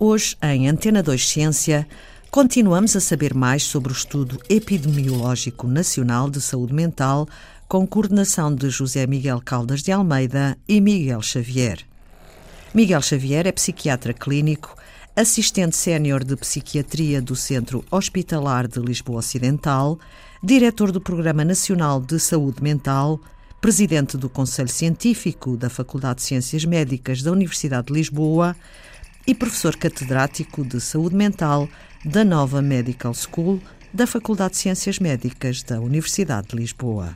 Hoje, em Antena 2 Ciência, continuamos a saber mais sobre o estudo epidemiológico nacional de saúde mental com coordenação de José Miguel Caldas de Almeida e Miguel Xavier. Miguel Xavier é psiquiatra clínico, assistente sénior de psiquiatria do Centro Hospitalar de Lisboa Ocidental, diretor do Programa Nacional de Saúde Mental, presidente do Conselho Científico da Faculdade de Ciências Médicas da Universidade de Lisboa e professor catedrático de Saúde Mental da Nova Medical School da Faculdade de Ciências Médicas da Universidade de Lisboa.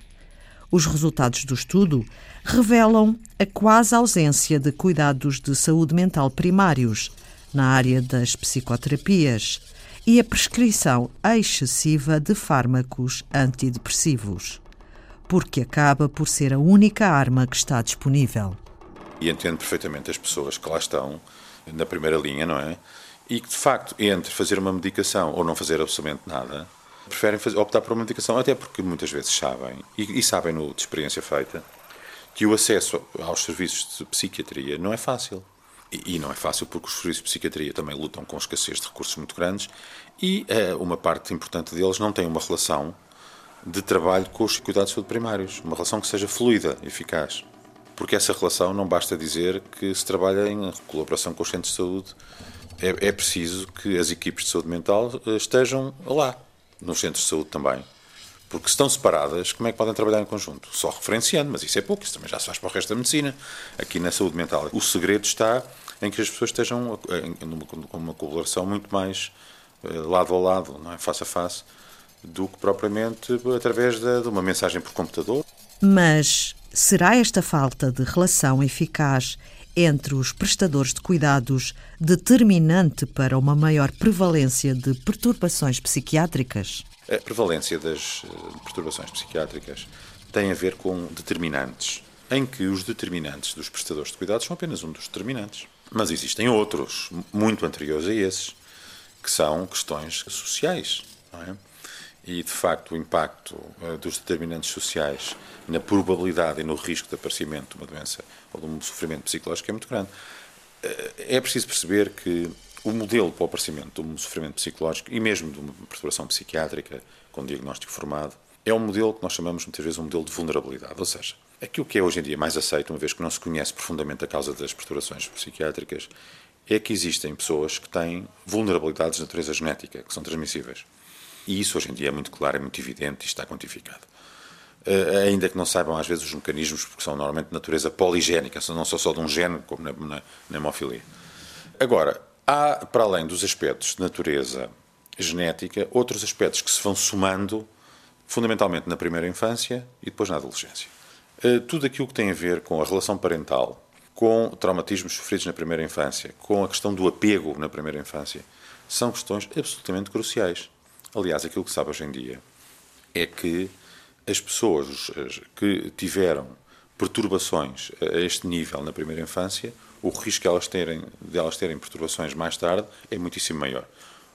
Os resultados do estudo revelam a quase ausência de cuidados de saúde mental primários na área das psicoterapias e a prescrição excessiva de fármacos antidepressivos, porque acaba por ser a única arma que está disponível. E entendo perfeitamente as pessoas que lá estão na primeira linha, não é? E que de facto, entre fazer uma medicação ou não fazer absolutamente nada, preferem fazer, optar por uma medicação, até porque muitas vezes sabem, e, e sabem no, de experiência feita, que o acesso aos serviços de psiquiatria não é fácil. E, e não é fácil porque os serviços de psiquiatria também lutam com escassez de recursos muito grandes e é, uma parte importante deles não tem uma relação de trabalho com os cuidados de saúde primários, uma relação que seja fluida, eficaz. Porque essa relação não basta dizer que se trabalha em colaboração com os centros de saúde, é, é preciso que as equipes de saúde mental eh, estejam lá, nos centros de saúde também. Porque se estão separadas, como é que podem trabalhar em conjunto? Só referenciando, mas isso é pouco, isso também já se faz para o resto da medicina. Aqui na saúde mental, o segredo está em que as pessoas estejam com uma colaboração muito mais eh, lado a lado, não é? face a face, do que propriamente através de, de uma mensagem por computador. Mas será esta falta de relação eficaz entre os prestadores de cuidados determinante para uma maior prevalência de perturbações psiquiátricas? A prevalência das eh, perturbações psiquiátricas tem a ver com determinantes, em que os determinantes dos prestadores de cuidados são apenas um dos determinantes. Mas existem outros, muito anteriores a esses, que são questões sociais. É? E, de facto, o impacto uh, dos determinantes sociais na probabilidade e no risco de aparecimento de uma doença ou de um sofrimento psicológico é muito grande. Uh, é preciso perceber que o modelo para o aparecimento de um sofrimento psicológico e mesmo de uma perturbação psiquiátrica com diagnóstico formado é um modelo que nós chamamos muitas vezes um modelo de vulnerabilidade, ou seja, aquilo que é hoje em dia mais aceito, uma vez que não se conhece profundamente a causa das perturbações psiquiátricas, é que existem pessoas que têm vulnerabilidades de natureza genética, que são transmissíveis. E isso hoje em dia é muito claro, é muito evidente e está quantificado. Uh, ainda que não saibam às vezes os mecanismos, porque são normalmente de natureza poligénica, não são só de um gene, como na, na, na hemofilia. Agora, há, para além dos aspectos de natureza genética, outros aspectos que se vão somando, fundamentalmente na primeira infância e depois na adolescência. Uh, tudo aquilo que tem a ver com a relação parental, com traumatismos sofridos na primeira infância, com a questão do apego na primeira infância, são questões absolutamente cruciais. Aliás, aquilo que se sabe hoje em dia é que as pessoas que tiveram perturbações a este nível na primeira infância, o risco de elas terem, de elas terem perturbações mais tarde é muitíssimo maior.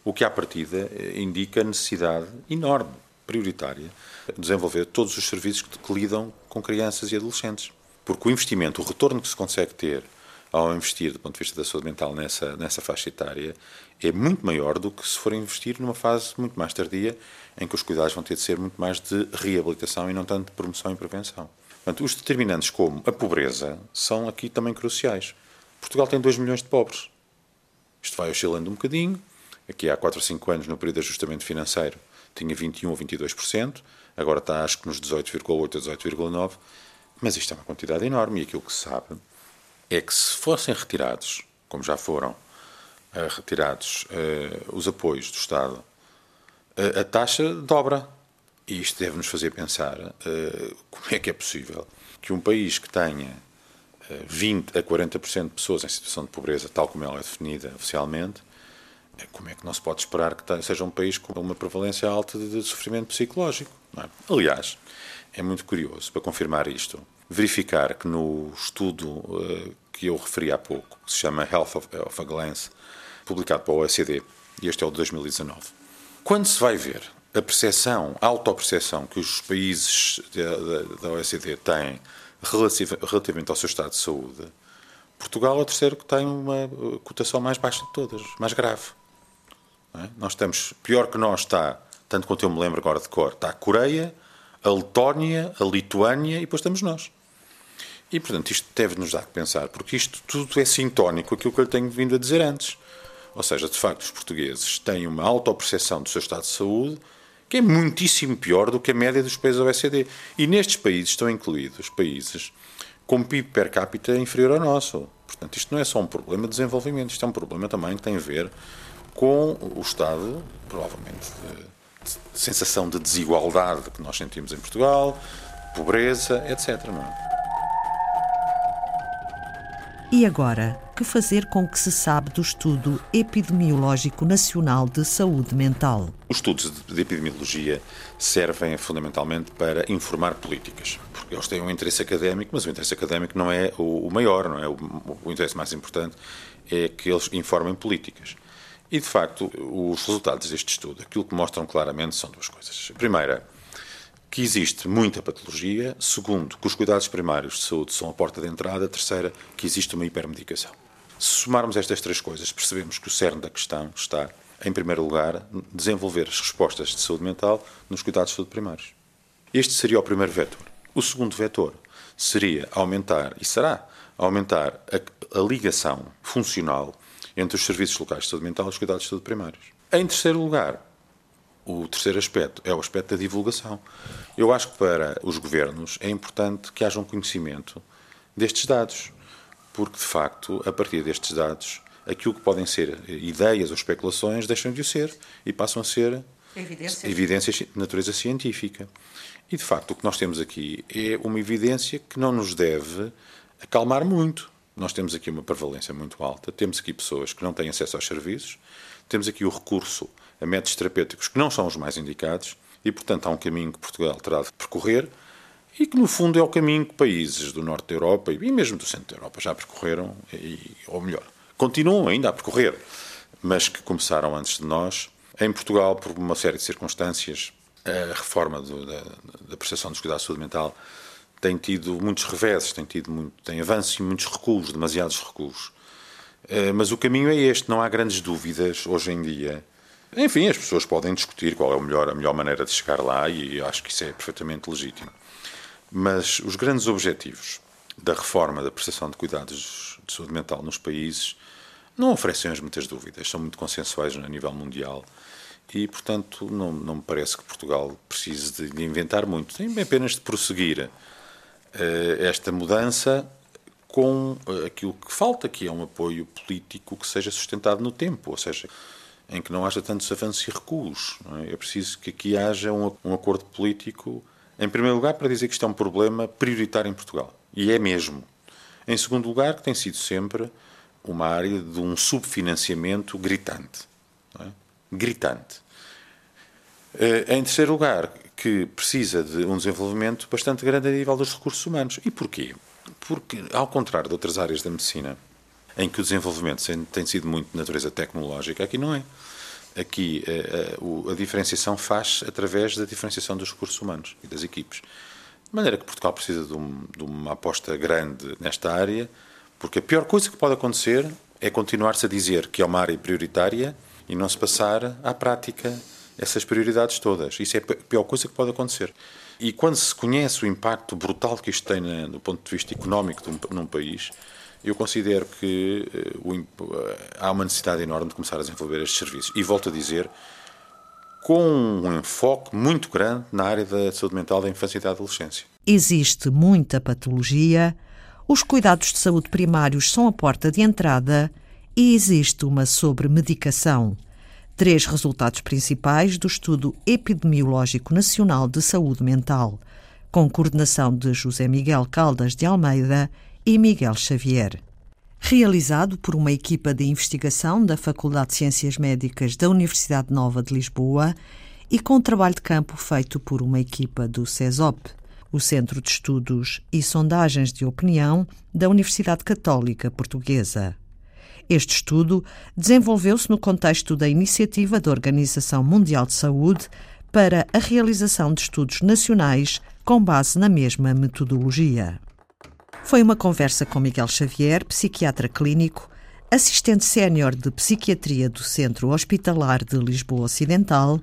O que, à partida, indica a necessidade enorme, prioritária, de desenvolver todos os serviços que lidam com crianças e adolescentes. Porque o investimento, o retorno que se consegue ter ao investir do ponto de vista da saúde mental nessa, nessa faixa etária é muito maior do que se for investir numa fase muito mais tardia, em que os cuidados vão ter de ser muito mais de reabilitação e não tanto de promoção e prevenção. Portanto, os determinantes como a pobreza são aqui também cruciais. Portugal tem 2 milhões de pobres. Isto vai oscilando um bocadinho. Aqui há 4 ou 5 anos, no período de ajustamento financeiro, tinha 21 ou 22%, agora está acho que nos 18,8% a 18,9%. Mas isto é uma quantidade enorme e aquilo que se sabe é que se fossem retirados, como já foram uh, retirados uh, os apoios do Estado, uh, a taxa dobra. E isto deve-nos fazer pensar como é que é possível que um país que tenha 20 a 40% de pessoas em situação de pobreza, tal como ela é definida oficialmente, como é que não se pode esperar que seja um país com uma prevalência alta de, sofrimento psicológico? É? Aliás, é muito curioso, para confirmar isto, verificar que no estudo uh, que eu referi há pouco, que se chama Health of, of a Glance, publicado pela OECD, e este é o de 2019, quando se vai ver a percepção, a autopercepção que os países da, OECD têm relativamente ao seu estado de saúde, Portugal é o terceiro que tem uma cotação mais baixa de todas, mais grave. É? Nós estamos, pior que nós está, tanto quanto eu me lembro agora de cor, está a Coreia, a Letónia, a Lituânia e depois estamos nós. E, portanto, isto deve-nos dar que pensar, porque isto tudo é sintónico aquilo que eu tenho vindo a dizer antes. Ou seja, de facto, os portugueses têm uma autoperceção do seu estado de saúde que é muitíssimo pior do que a média dos países da OECD. E nestes países estão incluídos países com PIB per capita inferior ao nosso. Portanto, isto não é só um problema de desenvolvimento, isto é um problema também que tem a ver com o estado, provavelmente, de, de sensação de desigualdade que nós sentimos em Portugal, pobreza, etc. Não é? E agora, que fazer com que se sabe do Estudo Epidemiológico Nacional de Saúde Mental? Os estudos de epidemiologia servem fundamentalmente para informar políticas, porque eles têm um interesse académico, mas o interesse académico não é o maior, não é? O, interesse mais importante é que eles informem políticas. E, de facto, os resultados deste estudo, aquilo que mostram claramente são duas coisas. Primeira, que existe muita patologia. Segundo, que os cuidados primários de saúde são a porta de entrada. Terceira, que existe uma hipermedicação. Se somarmos estas três coisas, percebemos que o cerne da questão está, em primeiro lugar, desenvolver as respostas de saúde mental nos cuidados de saúde primários. Este seria o primeiro vetor. O segundo vetor seria aumentar, e será, aumentar a, a ligação funcional entre os serviços locais de saúde mental e os cuidados de saúde primários. Em terceiro lugar, o terceiro aspecto é o aspecto da divulgação. Eu acho que para os governos é importante que haja um conhecimento destes dados, porque de facto, a partir destes dados, aquilo que podem ser ideias ou especulações deixam de o ser e passam a ser evidências, evidências de natureza científica. E de facto, o que nós temos aqui é uma evidência que não nos deve acalmar muito. Nós temos aqui uma prevalência muito alta, temos aqui pessoas que não têm acesso aos serviços, temos aqui o recurso a métodos terapêuticos que não são os mais indicados e, portanto, há um caminho que Portugal terá de percorrer e que, no fundo, é o caminho que países do norte da Europa e mesmo do centro da Europa já percorreram, e, ou melhor, continuam ainda a percorrer, mas que começaram antes de nós. Em Portugal, por uma série de circunstâncias, a reforma do, da, da prestação dos cuidados de saúde mental tem tido muitos reveses, tem tido muito, tem avanços e muitos recuos, demasiados recuos. Eh, mas o caminho é este, não há grandes dúvidas hoje em dia enfim, as pessoas podem discutir qual é o melhor, a melhor maneira de chegar lá e acho que isso é perfeitamente legítimo. Mas os grandes objetivos da reforma da prestação de cuidados de saúde mental nos países não oferecem as muitas dúvidas, são muito consensuais a nível mundial e, portanto, não, não me parece que Portugal precise de inventar muito, tem apenas de prosseguir uh, esta mudança com uh, aquilo que falta, que é um apoio político que seja sustentado no tempo, ou seja, em que não haja tantos avanços e recuos. É? é? preciso que aqui haja um, um acordo político, em primeiro lugar, para dizer que isto é um problema prioritário em Portugal. E é mesmo. Em segundo lugar, que tem sido sempre uma área de um subfinanciamento gritante. É? Gritante. Eh, em terceiro lugar, que precisa de um desenvolvimento bastante grande a nível dos recursos humanos. E porquê? Porque, ao contrário de outras áreas da medicina, em que o desenvolvimento tem sido muito de natureza tecnológica, aqui não é. Aqui a, eh, eh, a diferenciação faz através da diferenciação dos recursos humanos e das equipes. De maneira que Portugal precisa de, um, de uma aposta grande nesta área, porque a pior coisa que pode acontecer é continuar-se a dizer que é uma área prioritária e não se passar à prática essas prioridades todas. Isso é a pior coisa que pode acontecer. E quando se conhece o impacto brutal que isto tem do ponto de vista económico de um, num país, eu considero que uh, o, há uma necessidade enorme de começar a desenvolver estes serviços. E volto a dizer, com um enfoque muito grande na área da saúde mental da infância e da adolescência. Existe muita patologia, os cuidados de saúde primários são a porta de entrada e existe uma sobremedicação. Três resultados principais do Estudo Epidemiológico Nacional de Saúde Mental, com coordenação de José Miguel Caldas de Almeida e Miguel Xavier. Realizado por uma equipa de investigação da Faculdade de Ciências Médicas da Universidade Nova de Lisboa e com trabalho de campo feito por uma equipa do CESOP, o Centro de Estudos e Sondagens de Opinião da Universidade Católica Portuguesa. Este estudo desenvolveu-se no contexto da iniciativa da Organização Mundial de Saúde para a realização de estudos nacionais com base na mesma metodologia. Foi uma conversa com Miguel Xavier, psiquiatra clínico, assistente sénior de psiquiatria do Centro Hospitalar de Lisboa Ocidental,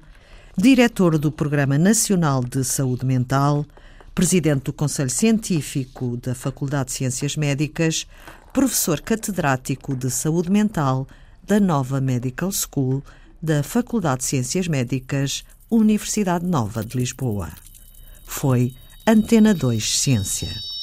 diretor do Programa Nacional de Saúde Mental, presidente do Conselho Científico da Faculdade de Ciências Médicas, professor catedrático de Saúde Mental da Nova Medical School da Faculdade de Ciências Médicas, Universidade Nova de Lisboa. Foi Antena 2 Ciência.